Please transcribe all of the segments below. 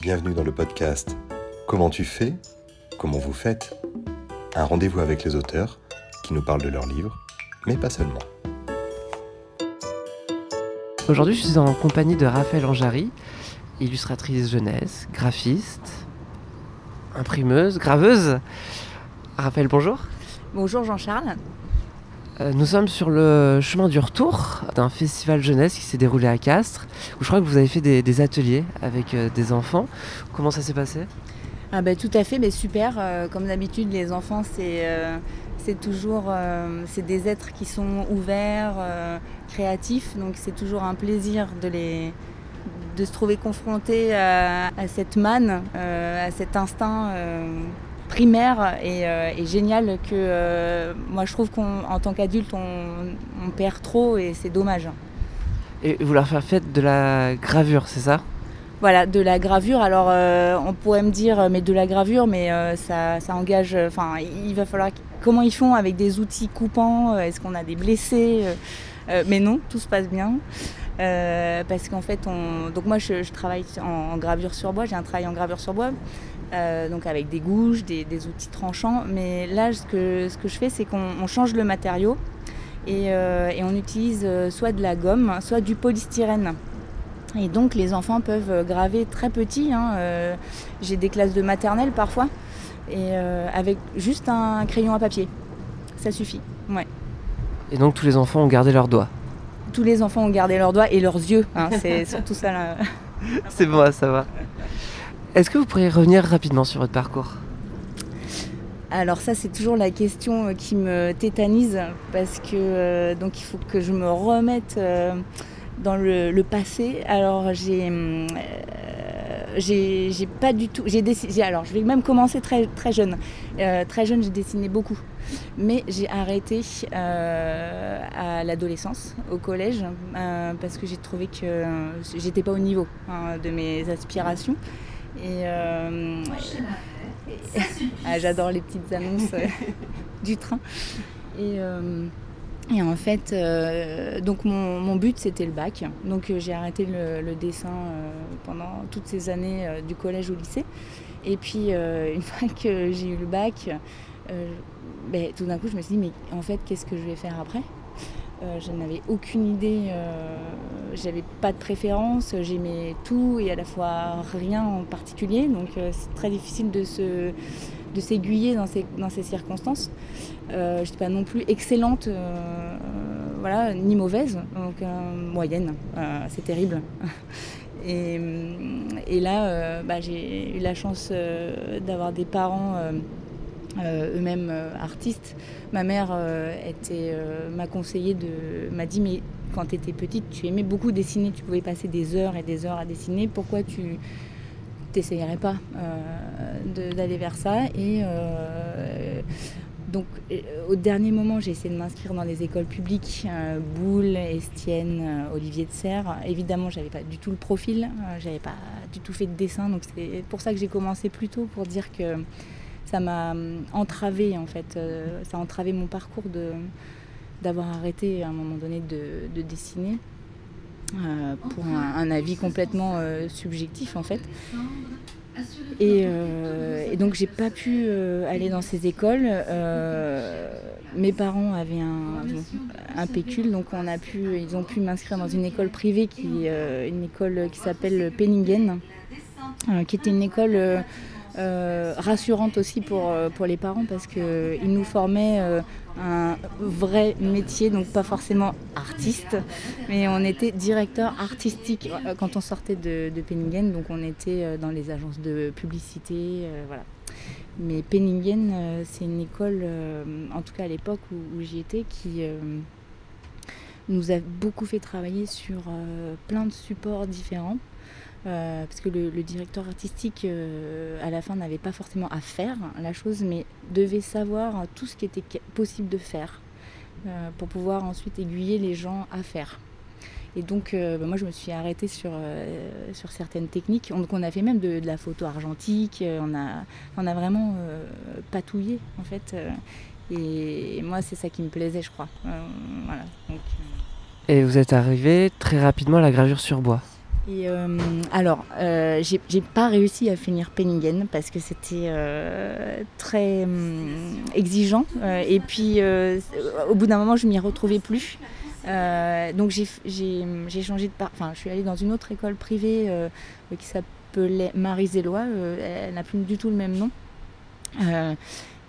Bienvenue dans le podcast Comment tu fais Comment vous faites Un rendez-vous avec les auteurs qui nous parlent de leurs livres, mais pas seulement. Aujourd'hui, je suis en compagnie de Raphaël Anjari, illustratrice jeunesse, graphiste, imprimeuse, graveuse. Raphaël, bonjour. Bonjour Jean-Charles. Euh, nous sommes sur le chemin du retour d'un festival jeunesse qui s'est déroulé à Castres, où je crois que vous avez fait des, ateliers avec euh, des enfants. Comment ça s'est passé? Ah ben, Tout à fait, mais super. Euh, comme d'habitude, les enfants, c'est c'est toujours c'est des êtres qui sont ouverts, créatifs, donc c'est toujours un plaisir de les de se trouver confrontés à, à cette manne, à cet instinct primaire euh, et, génial que euh, moi je trouve qu'en tant qu'adulte on, perd trop et c'est dommage. Et vous leur faire fait de la gravure, c'est ça? Voilà, de la gravure. Alors euh, on pourrait me dire mais de la gravure, mais ça, ça, engage. Enfin, il va falloir comment ils font avec des outils coupants. Est-ce qu'on a des blessés Mais non, tout se passe bien. parce qu'en fait, on... donc moi je, travaille en, gravure sur bois, j'ai un travail en gravure sur bois, euh, donc avec des gouges, des, outils tranchants. Mais là, ce que, ce que je fais, c'est qu'on change le matériau et, euh, on utilise euh, soit de la gomme, soit du polystyrène. Et donc les enfants peuvent graver très petit. Hein, j'ai des classes de maternelle parfois, et avec juste un crayon à papier. Ça suffit. Ouais. Et donc tous les enfants ont gardé leurs doigts Tous les enfants ont gardé leurs doigts et leurs yeux. Hein, c'est surtout ça là. c'est bon, ça va. Est-ce que vous pourriez revenir rapidement sur votre parcours? Alors ça c'est toujours la question euh, qui me tétanise parce que euh, donc il faut que je me remette euh, dans le, passé. Alors j'ai pas du tout j'ai alors je vais même commencer très très jeune. très jeune j'ai dessiné beaucoup. Mais j'ai arrêté à l'adolescence, au collège, parce que j'ai trouvé que j'étais pas au niveau hein, de mes aspirations. Et, euh, ah, j'adore les petites annonces euh, du train. Et, euh, et en fait, donc mon, but c'était le bac. Donc j'ai arrêté le, dessin pendant toutes ces années du collège au lycée. Et puis une fois que j'ai eu le bac, ben, tout d'un coup je me suis dit mais en fait qu'est-ce que je vais faire après? Euh, je n'avais aucune idée, euh, j'avais pas de préférence, j'aimais tout et à la fois rien en particulier, donc euh, c'est très difficile de se de s'aiguiller dans ces, dans ces circonstances. je n'étais pas non plus excellente, voilà, ni mauvaise, donc moyenne, c'est terrible. Et, et là, bah, j'ai eu la chance d'avoir des parents euh, eux-mêmes euh, artistes. Ma mère euh, m'a conseillé m'a dit mais quand tu étais petite, tu aimais beaucoup dessiner, tu pouvais passer des heures et des heures à dessiner. Pourquoi tu t'essayerais pas d'aller vers ça? Et donc, au dernier moment, j'ai essayé de m'inscrire dans les écoles publiques, Boulle, Estienne, Olivier de Serre. Évidemment, j'avais pas du tout le profil, j'avais pas du tout fait de dessin, donc c'est pour ça que j'ai commencé plus tôt pour dire que ça m'a hum, entravé en fait, euh, ça a entravé mon parcours d'avoir arrêté à un moment donné de, dessiner euh, pour un, avis complètement euh, subjectif en fait. Et, donc j'ai pas pu aller dans ces écoles. mes parents avaient un, un, pécule, donc on a pu, ils ont pu m'inscrire dans une école privée qui, une école qui s'appelle Penningen, qui était une école euh, rassurante aussi pour, euh, pour les parents parce qu'ils nous formaient euh, un vrai métier, donc pas forcément artiste, mais on était directeur artistique quand on sortait de, de Penningen, donc on était dans les agences de publicité, voilà. Mais Penningen, c'est une école, en tout cas à l'époque où, où j'y étais, qui nous a beaucoup fait travailler sur plein de supports différents. Euh, parce que le, directeur artistique, euh, à la fin, n'avait pas forcément à faire la chose, mais devait savoir tout ce qui était possible de faire euh, pour pouvoir ensuite aiguiller les gens à faire. Et donc, bah, moi, je me suis arrêtée sur, sur certaines techniques. On, a fait même de, la photo argentique, on a, on a vraiment patouillé, en fait. et, moi, c'est ça qui me plaisait, je crois. voilà. et vous êtes arrivé très rapidement à la gravure sur bois Et alors, j'ai pas réussi à finir Penningen parce que c'était très exigeant. et puis, au bout d'un moment, je m'y retrouvais plus. donc, j'ai changé de part. Enfin, je suis allée dans une autre école privée qui s'appelait Marie-Zélois. elle n'a plus du tout le même nom.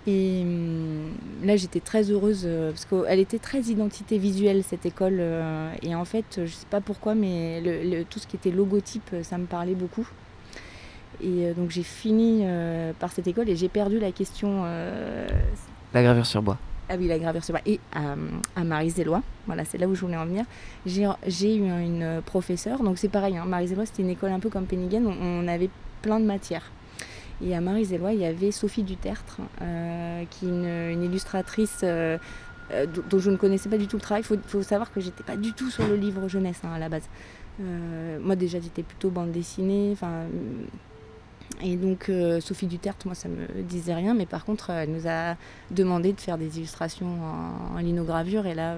Et hum, là, j'étais très heureuse euh, parce qu'elle était très identité visuelle, cette école. Euh, et en fait, je ne sais pas pourquoi, mais tout ce qui était logotype, ça me parlait beaucoup. Et euh, donc, j'ai fini par cette école et j'ai perdu la question. La gravure sur bois. Ah oui, la gravure sur bois. Et à, à Marie-Zélois, voilà, c'est là où je voulais en venir. J'ai eu une professeure, donc c'est pareil, hein, Marie-Zélois, c'était une école un peu comme Penningen, on avait plein de matières. Et à Marie-Zélois, il y avait Sophie Dutertre, euh, qui est une, illustratrice euh, euh, dont je ne connaissais pas du tout le travail. Il faut, savoir que j'étais pas du tout sur le livre jeunesse hein, à la base. moi déjà, j'étais plutôt bande dessinée. Et donc Sophie Dutertre, moi ça me disait rien, mais par contre elle nous a demandé de faire des illustrations en, linogravure et là,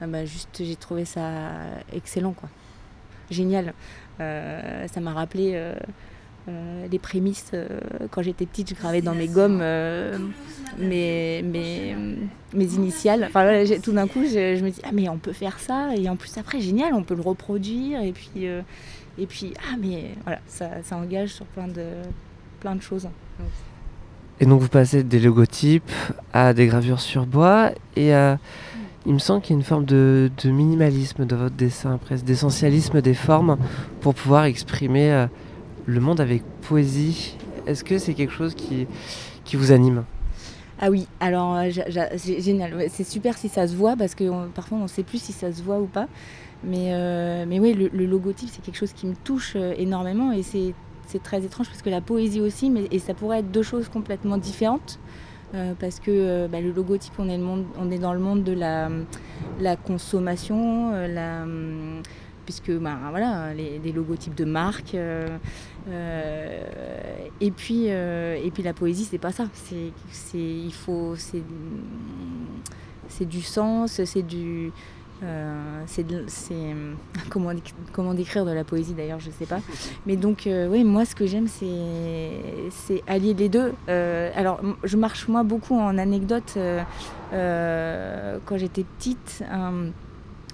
ah bah, juste j'ai trouvé ça excellent quoi, génial. ça m'a rappelé euh, les prémices, euh, quand j'étais petite, je gravais dans mes gommes euh, mes, mes, mes, initiales. Enfin, tout d'un coup, je, me dis, ah, mais on peut faire ça. Et en plus, après, génial, on peut le reproduire. Et puis, et puis ah, mais voilà, ça, ça, engage sur plein de, plein de choses. Et donc, vous passez des logotypes à des gravures sur bois. Et il me semble qu'il y a une forme de, de minimalisme dans votre dessin, presque d'essentialisme des formes pour pouvoir exprimer le monde avec poésie, est-ce que c'est quelque chose qui, qui vous anime ah oui, alors euh, c'est génial. C'est super si ça se voit parce que parfois on ne sait plus si ça se voit ou pas. Mais, euh, mais oui, le, logotype, c'est quelque chose qui me touche euh, énormément et c'est très étrange parce que la poésie aussi, mais, et ça pourrait être deux choses complètement différentes. parce que bah, le logotype, on est, le on est dans le monde de la consommation, la, puisque bah, voilà, les, logotypes de marques. Euh, euh, et, puis, euh, et puis la poésie, c'est pas ça. C'est, c'est, il faut, c'est, c'est du sens, c'est du. c'est, c'est comment, comment décrire de la poésie d'ailleurs, je sais pas. Mais donc, oui, moi, ce que j'aime, c'est, c'est allier les deux. alors, je marche moi beaucoup en anecdote. quand j'étais petite,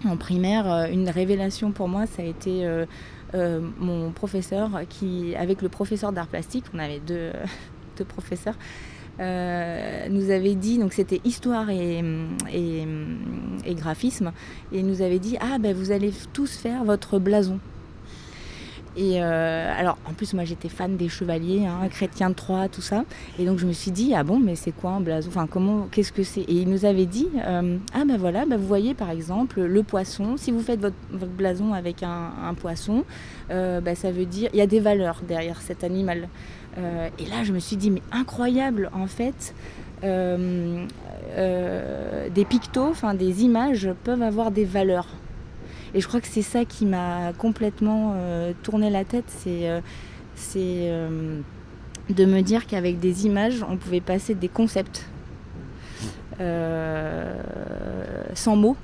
en primaire, euh, une révélation pour moi, ça a été euh, euh, mon professeur qui, avec le professeur d'art plastique, on avait deux, professeurs, nous avait dit, donc c'était histoire et, et, graphisme, et nous avait dit, ah ben vous allez tous faire votre blason. Et euh, alors, en plus, moi, j'étais fan des chevaliers, hein, chrétiens de Troyes, tout ça. Et donc, je me suis dit, ah bon, mais c'est quoi un blason? Enfin, comment, qu'est-ce que c'est? Et il nous avait dit, euh, ah ben voilà, ben vous voyez, par exemple, le poisson. Si vous faites votre, blason avec un, poisson, euh, ben, ça veut dire, il y a des valeurs derrière cet animal. et là, je me suis dit, mais incroyable, en fait. des pictos, enfin des images peuvent avoir des valeurs. Et je crois que c'est ça qui m'a complètement euh, tourné la tête, c'est euh, euh, de me dire qu'avec des images, on pouvait passer des concepts sans mots.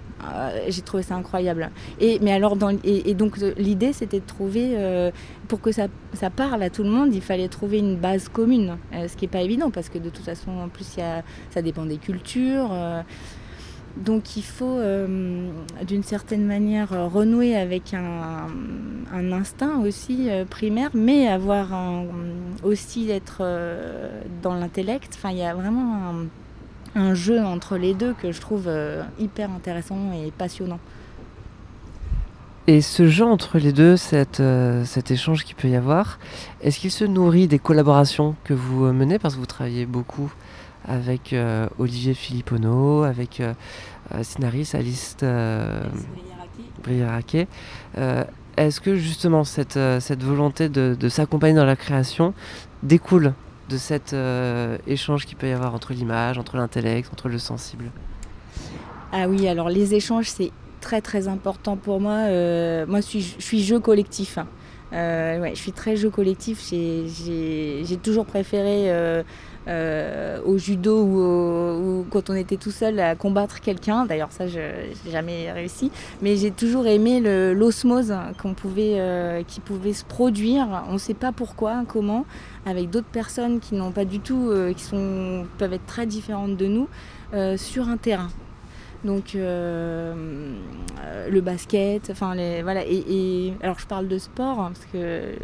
J'ai trouvé ça incroyable. Et, mais alors et, donc l'idée c'était de trouver, pour que ça, parle à tout le monde, il fallait trouver une base commune, ce qui n'est pas évident parce que de toute façon en plus ça dépend des cultures. Donc il faut euh, d'une certaine manière euh, renouer avec un, instinct aussi euh, primaire, mais avoir aussi être dans l'intellect. Enfin, il y a vraiment un, jeu entre les deux que je trouve hyper intéressant et passionnant. Et ce jeu entre les deux, cet échange qu'il peut y avoir, est-ce qu'il se nourrit des collaborations que vous menez? Parce que vous travaillez beaucoup avec Olivier Filippono, avec euh, scénariste Alice euh, Briaraquet. Euh, est-ce que justement cette, cette volonté de, s'accompagner dans la création découle de cet échange qu'il peut y avoir entre l'image, entre l'intellect, entre le sensible? Ah oui, alors les échanges, c'est très très important pour moi. moi, je suis, je suis jeu collectif. Hein. Ouais, je suis très jeu collectif. J'ai toujours préféré au judo ou, quand on était tout seul à combattre quelqu'un. D'ailleurs, ça, je n'ai jamais réussi. Mais j'ai toujours aimé l'osmose qui pouvait se produire. On ne sait pas pourquoi, comment, avec d'autres personnes qui n'ont pas du tout, qui peuvent être très différentes de nous, sur un terrain. Donc euh, le basket, enfin les voilà et, alors je parle de sport hein, parce que euh,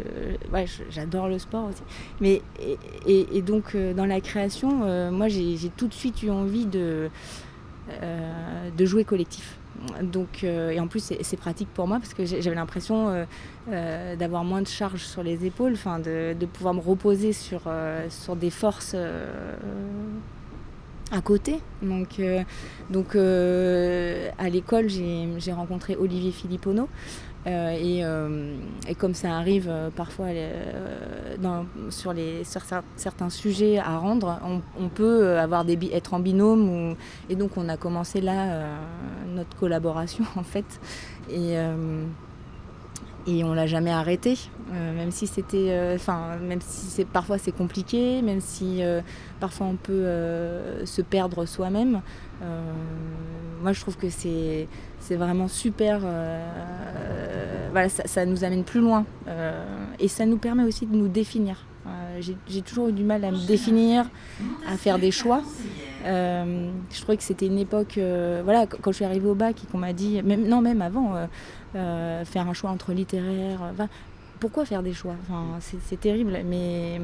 ouais, j'adore le sport aussi. Mais et, donc euh, dans la création, moi j'ai tout de suite eu envie de de jouer collectif. Donc, et en plus, c'est pratique pour moi parce que j'avais l'impression d'avoir moins de charge sur les épaules, de, de, pouvoir me reposer sur, sur des forces à côté. Donc, euh, donc euh, à l'école, j'ai rencontré Olivier Filippono. Euh, et, comme ça arrive parfois sur, les, certains sujets à rendre, on, peut avoir des, être en binôme. et donc on a commencé là notre collaboration en fait. Et, et on l'a jamais arrêté, euh, même si c'était, euh, enfin, même si c'est parfois c'est compliqué, même si euh, parfois on peut se perdre soi-même. moi, je trouve que c'est c'est vraiment super. voilà, ça, nous amène plus loin et ça nous permet aussi de nous définir. J'ai toujours eu du mal à me définir, à faire des choix. Je trouvais que c'était une époque, voilà, quand je suis arrivée au bac et qu'on m'a dit, non, même avant, euh, faire un choix entre littéraire. pourquoi faire des choix? Enfin, c'est, terrible. Mais,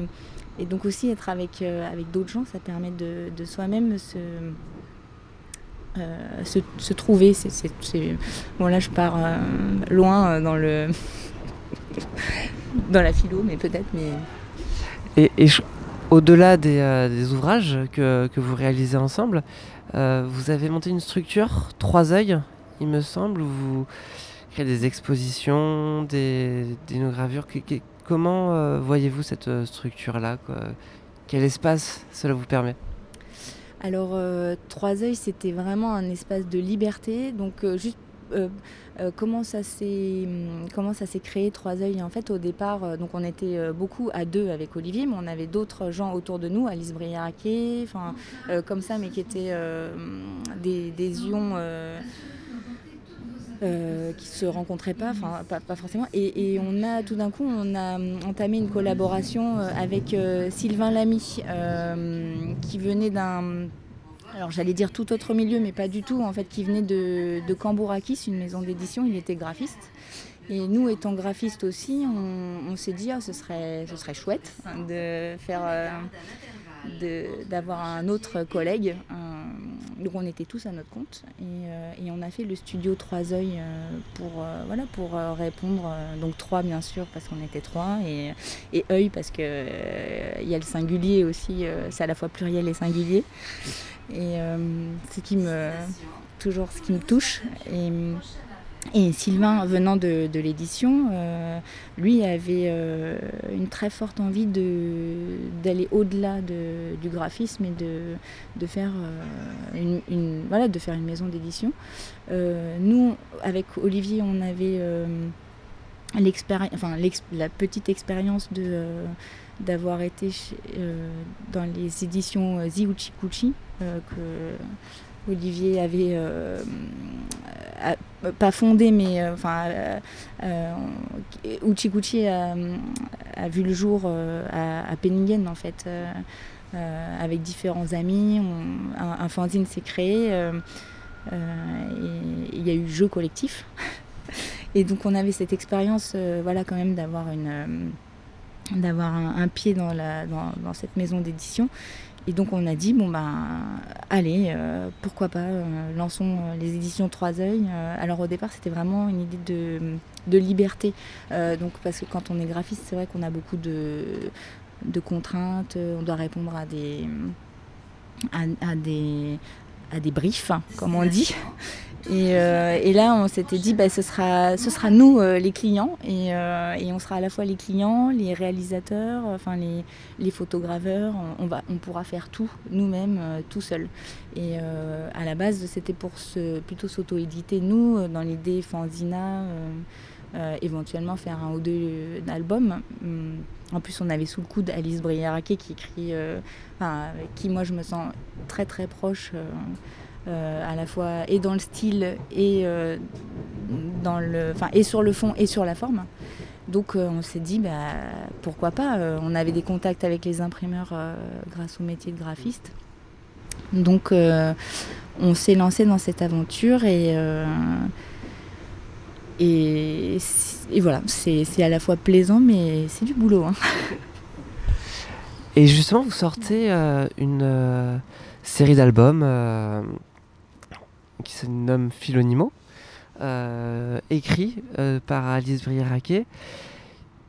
et donc aussi être avec, euh, avec d'autres gens, ça permet de, soi-même se, euh, se, trouver. C'est, Bon là je pars loin dans le dans la philo, mais peut-être. Mais... Et, et au-delà des, des, ouvrages que, vous réalisez ensemble, vous avez monté une structure, Trois œils, il me semble, où vous des expositions, des, gravures. comment euh, voyez-vous cette euh, structure-là Quel espace cela vous permet? Alors, euh, Trois œils, c'était vraiment un espace de liberté. Comment ça s'est hum, comment créé Trois œils En fait, au départ, donc on était beaucoup à deux avec Olivier, mais on avait d'autres gens autour de nous, Alice Briaraquet, enfin comme ça, mais qui étaient des, des ions euh, qui se rencontraient pas, pas, forcément. Et, on a tout d'un coup, on a entamé une collaboration euh, avec euh, Sylvain Lamy, qui venait d'un, alors j'allais dire tout autre milieu, mais pas du tout, en fait, qui venait de, de Cambourakis, une maison d'édition. Il était graphiste. Et nous, étant graphistes aussi, on, s'est dit, ah, ce, serait, ce serait chouette de faire d'avoir un autre collègue. Donc on était tous à notre compte et, euh, on a fait le studio Trois Oeils euh, pour, euh, voilà, pour répondre. donc trois bien sûr parce qu'on était trois et, et œil parce qu'il il y a le singulier aussi, c'est à la fois pluriel et singulier. Et ce qui me toujours ce qui me touche. Et, et Sylvain, venant de, l'édition, euh, lui avait euh, une très forte envie d'aller au-delà du graphisme et de, faire, euh, une, voilà, de faire une maison d'édition. nous, avec Olivier, on avait enfin, la petite expérience d'avoir été dans les éditions Ziuchikuchi, que Olivier avait pas fondé, mais euh, enfin, euh, euh, Uchi a, a, vu le jour à, Penningen en fait, avec différents amis. un, fanzine s'est créé. il y a eu jeu collectif. Et donc on avait cette expérience, voilà, quand même d'avoir une, d'avoir un, pied dans, la, dans cette maison d'édition et donc on a dit, bon ben allez, euh, pourquoi pas, euh, lançons euh, les éditions Trois Oeils. alors au départ c'était vraiment une idée de, de liberté. donc parce que quand on est graphiste, c'est vrai qu'on a beaucoup de, de, contraintes, on doit répondre à des, à, des, à des briefs, comme on dit. Euh, et, là, on s'était dit, bah, ce, sera, ce sera nous, euh, les clients, euh, et, on sera à la fois les clients, les réalisateurs, enfin les, photograveurs. On, va, on pourra faire tout nous-mêmes, tout seul. Et à la base, c'était pour plutôt s'auto-éditer, nous, dans l'idée Fanzina. éventuellement faire un ou deux albums. Hum, en plus, on avait sous le coude Alice Briaraquet qui écrit, avec qui moi je me sens très très proche. À la fois et dans le style et, dans le, et sur le fond et sur la forme. Donc on s'est dit bah, pourquoi pas. on avait des contacts avec les imprimeurs grâce au métier de graphiste. Donc on s'est lancé dans cette aventure et, euh, et, voilà, c'est à la fois plaisant mais c'est du boulot. Hein. Et justement, vous sortez euh, une euh, série d'albums qui se nomme Philonimo, écrit par Alice Brieraquet,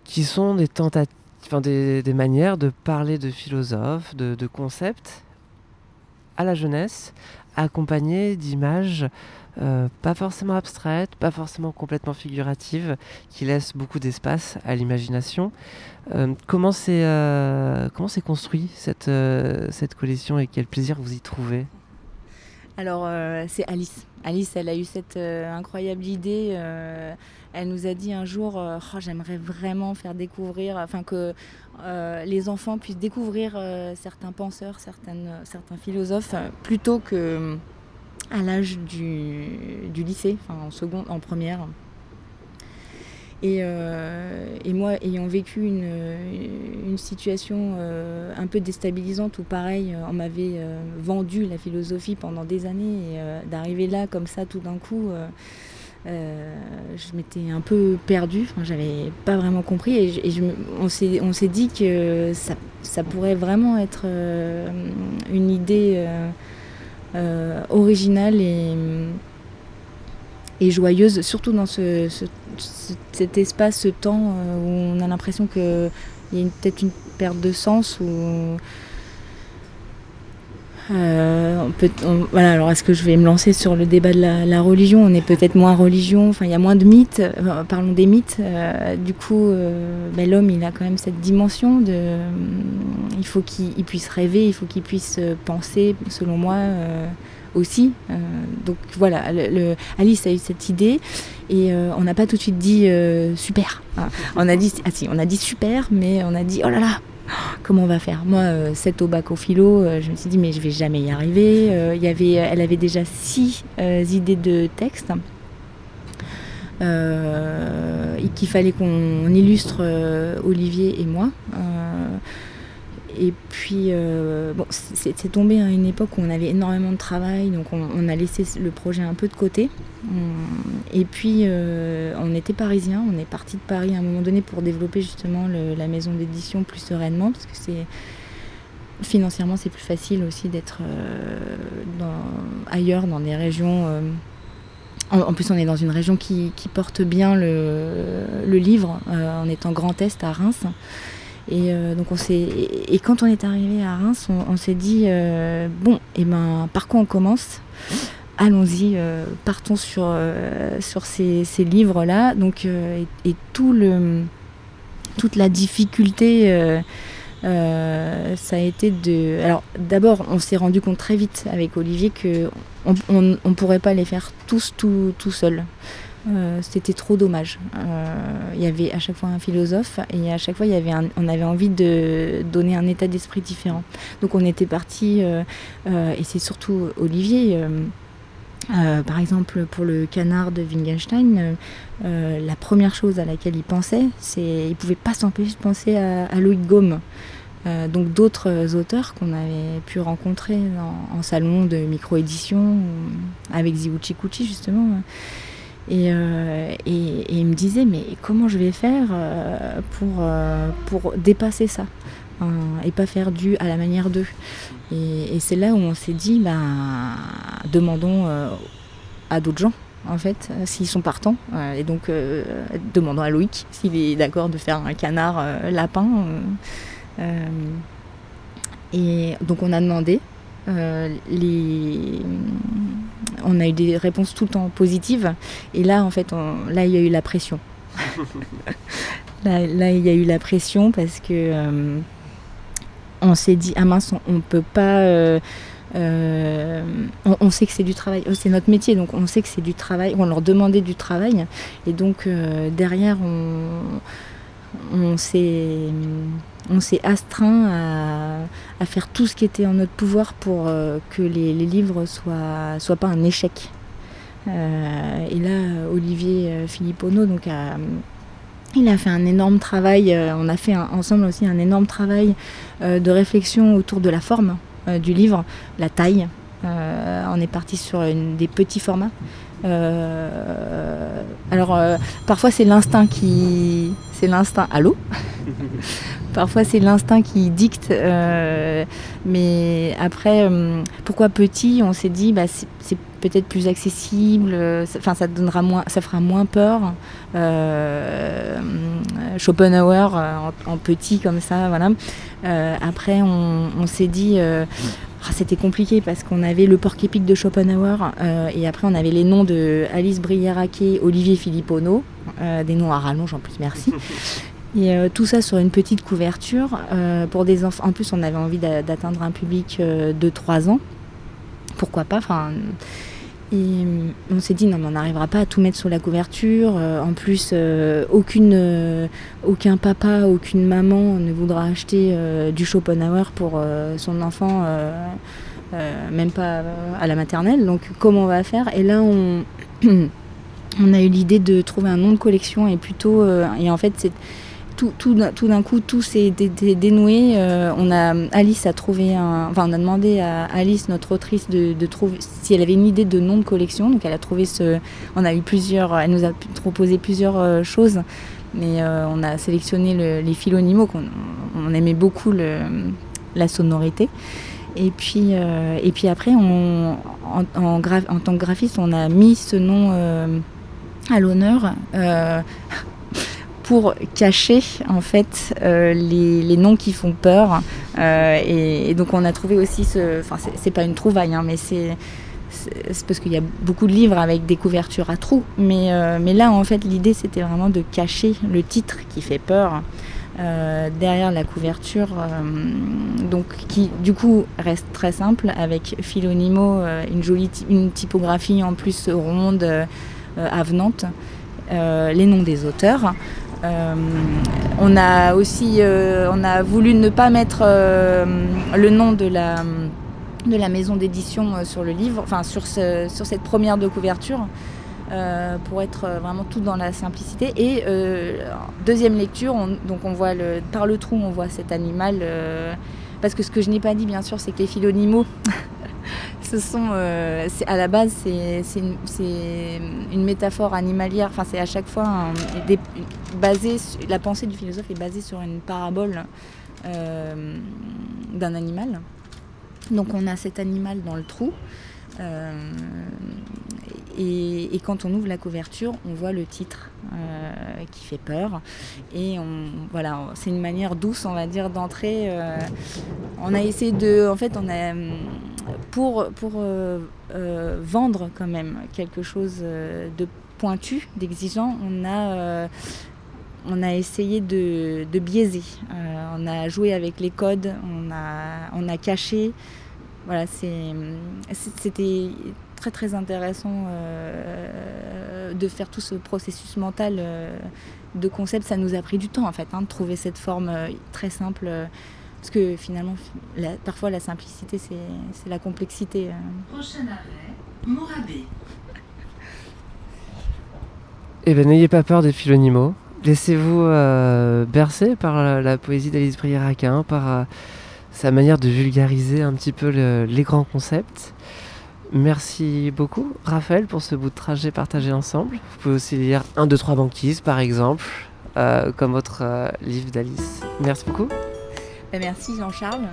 qui sont des tentatives, des, manières de parler de philosophes, de, concepts à la jeunesse, accompagné d'images euh, pas forcément abstraites, pas forcément complètement figuratives, qui laissent beaucoup d'espace à l'imagination. Euh, comment c'est euh, construit cette, cette collection et quel plaisir vous y trouvez? Alors, c'est Alice. Alice, elle a eu cette incroyable idée. elle nous a dit un jour oh, J'aimerais vraiment faire découvrir, enfin que les enfants puissent découvrir certains penseurs, certaines, certains philosophes, plutôt que à l'âge du, lycée, en seconde, en première. Et, euh, moi, ayant vécu une, situation euh, un peu déstabilisante où, pareil, on m'avait euh, vendu la philosophie pendant des années, et d'arriver là comme ça tout d'un coup, je m'étais un peu perdue, enfin, j'avais pas vraiment compris, et, on s'est dit que ça, ça, pourrait vraiment être une idée euh, originale et, et joyeuse, surtout dans ce, cet espace, ce temps euh, où on a l'impression qu'il y a peut-être une perte de sens ou euh, on peut, voilà, alors est-ce que je vais me lancer sur le débat de la, religion? On est peut-être moins religion, enfin il y a moins de mythes, parlons des mythes. Euh, du coup, euh, ben, l'homme il a quand même cette dimension de. il faut qu'il puisse rêver, il faut qu'il puisse penser, selon moi aussi. donc voilà, Alice a eu cette idée et on n'a pas tout de suite dit super. on a dit, ah on a dit super, mais on a dit oh là là, comment on va faire? Moi, euh, 7 au bac au philo, euh, je me suis dit, mais je vais jamais y arriver. Euh, y avait, elle avait déjà six euh, idées de texte. et qu'il fallait qu'on illustre Olivier et moi. Et puis, euh, c'est tombé à une époque où on avait énormément de travail, donc on, a laissé le projet un peu de côté. et puis, euh, on était parisiens, on est parti de Paris à un moment donné pour développer justement la maison d'édition plus sereinement, parce que financièrement c'est plus facile aussi d'être euh, ailleurs dans des régions. En, plus, on est dans une région qui, porte bien le, le livre, en étant Grand Est à Reims. Et euh, donc on s'est et quand on est arrivé à Reims, on, s'est dit euh, bon, et eh ben par quoi on commence? Allons-y, euh, partons sur sur ces, ces livres là. Donc et, tout le toute la difficulté. ça a été de. Alors d'abord, on s'est rendu compte très vite avec Olivier que on ne pourrait pas les faire tous tout, tout seul. Euh, c'était trop dommage. Euh, il y avait à chaque fois un philosophe et à chaque fois y avait on avait envie de donner un état d'esprit différent. Donc on était parti euh, et c'est surtout Olivier. par exemple, pour le canard de Wittgenstein, la première chose à laquelle il pensait, c'est il pouvait pas s'empêcher de penser à, Louis Gaume. donc d'autres auteurs qu'on avait pu rencontrer en, salon de micro-édition avec Ziuchi Kuchi justement. Euh, et, il me disait, mais comment je vais faire euh, pour, euh, pour dépasser ça hein, et pas faire du à la manière d'eux. Et, c'est là où on s'est dit, ben, demandons à d'autres gens, en fait, s'ils sont partants. et donc, demandons à Loïc s'il est d'accord de faire un canard lapin. et donc, on a demandé. les on a eu des réponses tout le temps positives. Et là, en fait, là, il y a eu la pression. là, il y a eu la pression parce que euh, on s'est dit, ah mince, on, ne peut pas. Euh, on, sait que c'est du travail, c'est notre métier, donc on sait que c'est du travail, on leur demandait du travail, et donc derrière on, on s'est astreint à, faire tout ce qui était en notre pouvoir pour que les, livres soient, soient pas un échec. et là, Olivier Philippono donc, il a fait un énorme travail, euh, on a fait ensemble aussi un énorme travail euh, de réflexion autour de la forme euh, du livre, la taille. on est parti sur des petits formats. Alors parfois c'est l'instinct qui... C'est l'instinct... Allô? Parfois c'est l'instinct qui dicte, mais après, pourquoi petit? On s'est dit, bah, c'est peut-être plus accessible, enfin ça donnera moins, ça fera moins peur. Euh, Schopenhauer euh, en, petit comme ça, voilà. Euh, après on, s'est dit ah, c'était compliqué parce qu'on avait le porc épique de Schopenhauer et après on avait les noms de Alice Brieraquet, Olivier Filippono, des noms à rallonge en plus, merci. Et tout ça sur une petite couverture pour des enfants. En plus, on avait envie d'atteindre un public de 3 ans. Pourquoi pas enfin, et euh, on s'est dit non mais on n'arrivera pas à tout mettre sur la couverture. Euh, en plus, euh, aucune, aucun papa, aucune maman ne voudra acheter du Schopenhauer pour son enfant, même pas à la maternelle. Donc comment on va faire? Et là on a eu l'idée de trouver un nom de collection et plutôt et en fait c'est tout, d'un coup, tout s'est dénoué. Euh, on a, Alice a trouvé enfin, on a demandé à Alice, notre autrice, de, trouver si elle avait une idée de nom de collection. Donc, elle a trouvé ce, on a eu plusieurs, elle nous a proposé plusieurs euh, choses, mais euh, on a sélectionné les philonymos qu'on on aimait beaucoup la sonorité. Et puis, après, en, tant que graphiste, on a mis ce nom à l'honneur pour cacher en fait euh, les, noms qui font peur. Euh, et, donc on a trouvé aussi ce. Enfin, c'est pas une trouvaille, hein, mais c'est. parce qu'il y a beaucoup de livres avec des couvertures à trous. Mais, euh, mais là, en fait, l'idée, c'était vraiment de cacher le titre qui fait peur derrière la couverture. donc, qui, du coup, reste très simple avec Philonimo, une jolie une typographie en plus ronde, avenante. les noms des auteurs. Euh, on a aussi euh, voulu ne pas mettre euh, le nom de la, maison d'édition sur le livre, enfin sur, cette première de couverture. pour être vraiment tout dans la simplicité. Et deuxième lecture, voit par le trou, on voit cet animal. parce que ce que je n'ai pas dit, bien sûr, c'est que les philonimaux ce sont, euh, à la base, c'est une, métaphore animalière. Enfin, c'est à chaque fois basé, la pensée du philosophe est basée sur une parabole euh, d'un animal. Donc, on a cet animal dans le trou. Euh, et, quand on ouvre la couverture, on voit le titre euh, qui fait peur. Et voilà, c'est une manière douce, on va dire, d'entrer. Euh, on a essayé de, en fait, on a pour pour vendre quand même quelque chose de pointu, d'exigeant, on a on a essayé de, de biaiser. on a joué avec les codes, on a, on a caché voilà, c'était très très intéressant euh, de faire tout ce processus mental euh, de concept. Ça nous a pris du temps en fait, hein, de trouver cette forme euh, très simple. parce que finalement, parfois la simplicité, c'est la complexité. Prochain arrêt, Morabé. Eh bien, n'ayez pas peur des philonimaux. Laissez-vous bercer par la, poésie d'Alice Brière-Aquin, par sa manière de vulgariser un petit peu les grands concepts. Merci beaucoup, Raphaël, pour ce bout de trajet partagé ensemble. Vous pouvez aussi lire 1, 2, 3 banquises, par exemple, euh, comme votre euh, livre d'Alice. Merci beaucoup. Ben, merci, Jean-Charles.